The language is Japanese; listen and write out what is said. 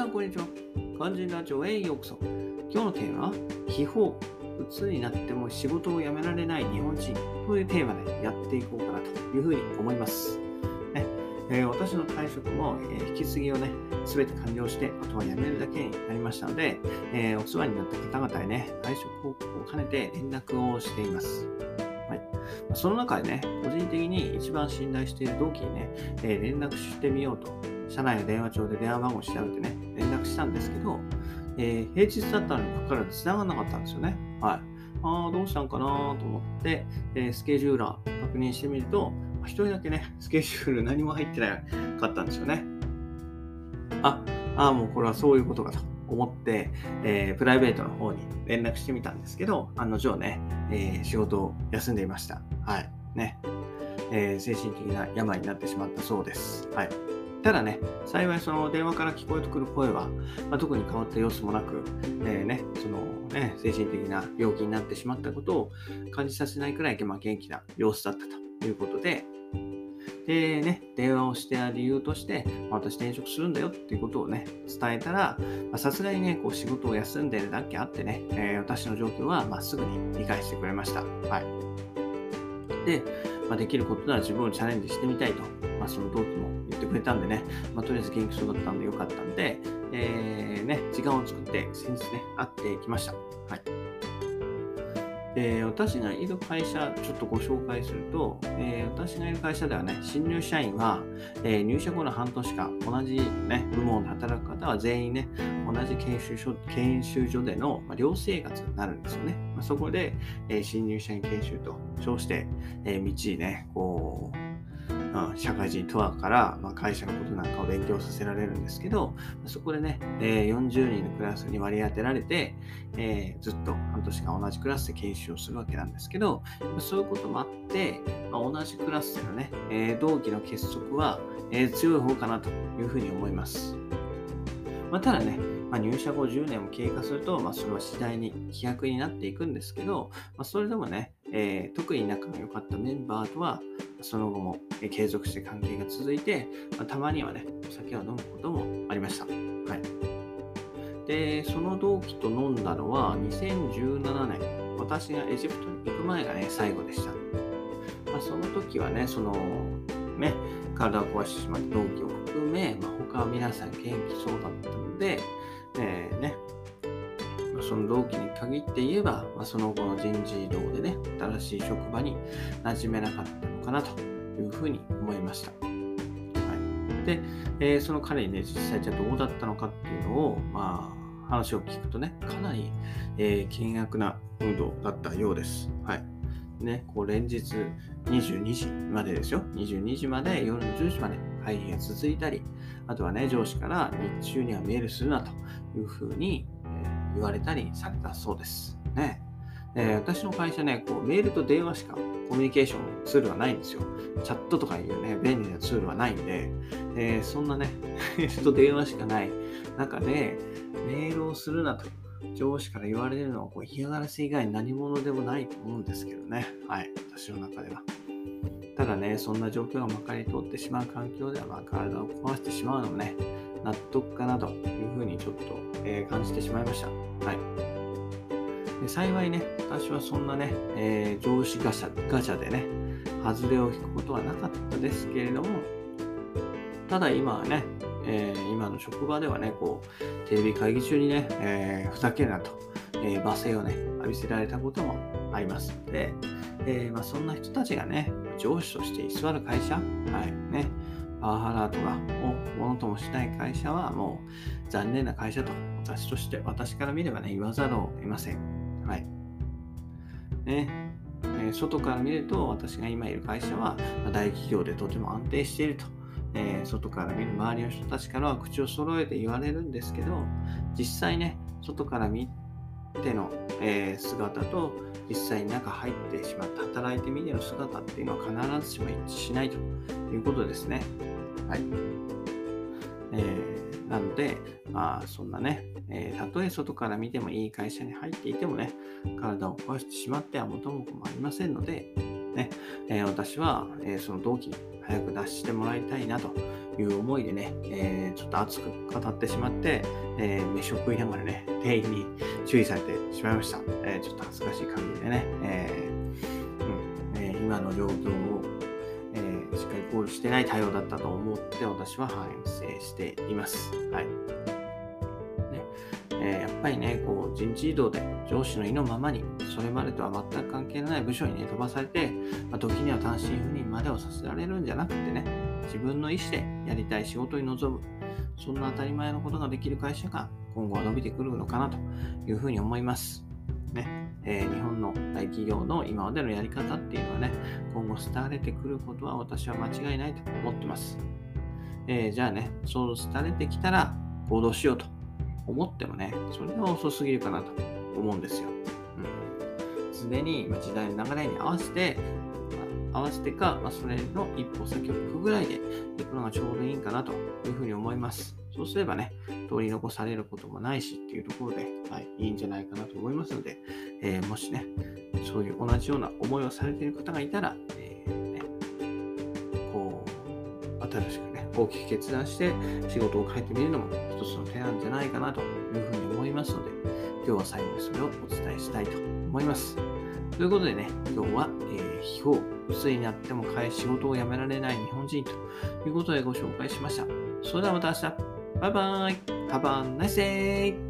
さん、こんにちは。漢字ラジオへようこそ。今日のテーマは、秘宝、うつになっても仕事を辞められない日本人というテーマでやっていこうかなというふうに思います。ねえー、私の退職も、えー、引き継ぎをね、すべて完了して、あとは辞めるだけになりましたので、えー、お世話になった方々へね、退職報告を兼ねて連絡をしています。はい、その中でね、個人的に一番信頼している同期にね、え連絡してみようと社内の電話帳で電話番号調べてね、したんですけど、えー、平日だったのにかかわらず繋がらなかったんですよね。はい。ああ、どうしたんかなと思って、えー、スケジューラー確認してみると、一人だけね、スケジュール何も入ってなかったんですよね。あ、あもうこれはそういうことかと思って、えー、プライベートの方に連絡してみたんですけど、案の定ね、えー、仕事を休んでいました。はい。ね。えー、精神的な病になってしまったそうです。はい。ただね、幸いその電話から聞こえてくる声は、まあ、特に変わった様子もなく、えー、ね、そのね、精神的な病気になってしまったことを感じさせないくらい、まあ、元気な様子だったということで、でね、電話をしてた理由として、まあ、私転職するんだよっていうことをね、伝えたら、さすがにね、こう仕事を休んでるだけあってね、えー、私の状況はまっすぐに理解してくれました。はい。で、まあ、できることなら自分をチャレンジしてみたいと、まあ、その同期も言ってくれたんでね、まあ、とりあえず元気そうだったんでよかったんで、えー、ね、時間を作って先日ね、会ってきました。はい。で、私がいる会社、ちょっとご紹介すると、えー、私がいる会社ではね、新入社員は、えー、入社後の半年間、同じ、ね、部門で働く方は全員ね、同じ研修所研修所での、まあ、寮生活になるんですよね。まあ、そこで、え、新入社員研修と称して、えー、道ね、こう、うん、社会人とはから、まあ、会社のことなんかを勉強させられるんですけど、そこでね、えー、40人のクラスに割り当てられて、えー、ずっと半年間同じクラスで研修をするわけなんですけど、そういうこともあって、まあ、同じクラスでのね、えー、同期の結束は、え強い方かなというふうに思います。まあ、ただね、まあ、入社後10年も経過すると、まあ、それは次第に飛躍になっていくんですけど、まあ、それでもね、えー、特に仲が良かったメンバーとは、その後も継続して関係が続いて、まあ、たまにはね、お酒を飲むこともありました。はい。で、その同期と飲んだのは2017年、私がエジプトに行く前がね、最後でした。まあ、その時はね、その、ね、体を壊してしまった同期を含め、まあ、他は皆さん元気そうだったので、えー、ね、その同期に限って言えば、まあ、その後の人事異動でね、新しい職場に馴染めなかったのかなというふうに思いました。はい、で、えー、その彼にね、実際じゃどうだったのかっていうのを、まあ、話を聞くとね、かなり、えー、険悪なムードだったようです。はい。ね、こう連日22時までですよ。22時まで、夜の10時まで会議が続いたり、あとはね、上司から日中にはメールするなというふうに、言われたりされたそうです。ね。えー、私の会社ね、こうメールと電話しかコミュニケーションツールはないんですよ。チャットとかいうね、便利なツールはないんで、えー、そんなね、メールと電話しかない中で、メールをするなと上司から言われるのはこう嫌がらせ以外に何者でもないと思うんですけどね。はい、私の中では。ただね、そんな状況がまかり通ってしまう環境では、まあ、体を壊してしまうのもね、納得かなというふうにちょっと、えー、感じてしまいました。はい。で幸いね、私はそんなね、えー、上司ガチャガチャでね、外れを引くことはなかったですけれども、ただ今はね、えー、今の職場ではね、こう、テレビ会議中にね、えー、ふざけるなと、えー、罵声をね、浴びせられたこともありますので、えまあ、そんな人たちがね、上司として居座る会社、はいね、パワハラとかをものともしない会社はもう残念な会社と私として、私から見ればね、言わざるを得ません。はい。ね、え、外から見ると私が今いる会社は大企業でとても安定していると。えー、外から見る周りの人たちからは口を揃えて言われるんですけど、実際ね、外から見ての、えー、姿と実際に中入ってしまった働いてみての姿っていうのは必ずしも一致しないということですね。はい。えー、なので、まあ、そんなね、えー、たとえ外から見てもいい会社に入っていてもね、体を壊してしまっては元も子もありませんので、ね、えー、私は、えその同期に早く脱してもらいたいなという思いでね、えー、ちょっと熱く語ってしまって、えー、飯を食いながらね、店員に注意されてしまいました。えー、ちょっと恥ずかしい感じでね、えうんえ今の状況を、えしっかり考慮してない対応だったと思って私は反省しています。はい。ねえやっぱりね、こう人事異動で上司の意のままに、それまでとは全く関係のない部署にね、飛ばされて、まあ、時には単身赴任までをさせられるんじゃなくてね、自分の意思でやりたい仕事に臨む、そんな当たり前のことができる会社が今後は伸びてくるのかなというふうに思います。ねえー、日本の大企業の今までのやり方っていうのはね、今後廃れてくることは私は間違いないと思ってます。えー、じゃあね、そう廃れてきたら行動しようと思ってもね、それは遅すぎるかなと思うんですよ。す、うん、で、に時代の流れに合わせて、合わせてか、まあ、それの一歩先を行くぐらいで行くのがちょうどいいかなというふうに思います。そうすればね、取り残されることもないしっていうところで、はい、いいんじゃないかなと思いますので、えー、もしね、そういう同じような思いをされている方がいたら、えー、ね、こう、新しく、大きく決断して仕事を変えてみるのも一つの手なんじゃないかなというふうに思いますので、今日は最後にそれをお伝えしたいと思います。ということでね、今日は、えー、秘宝、薄いになっても変え仕事を辞められない日本人ということでご紹介しました。それではまた明日。バイバーイ。Have a nice day.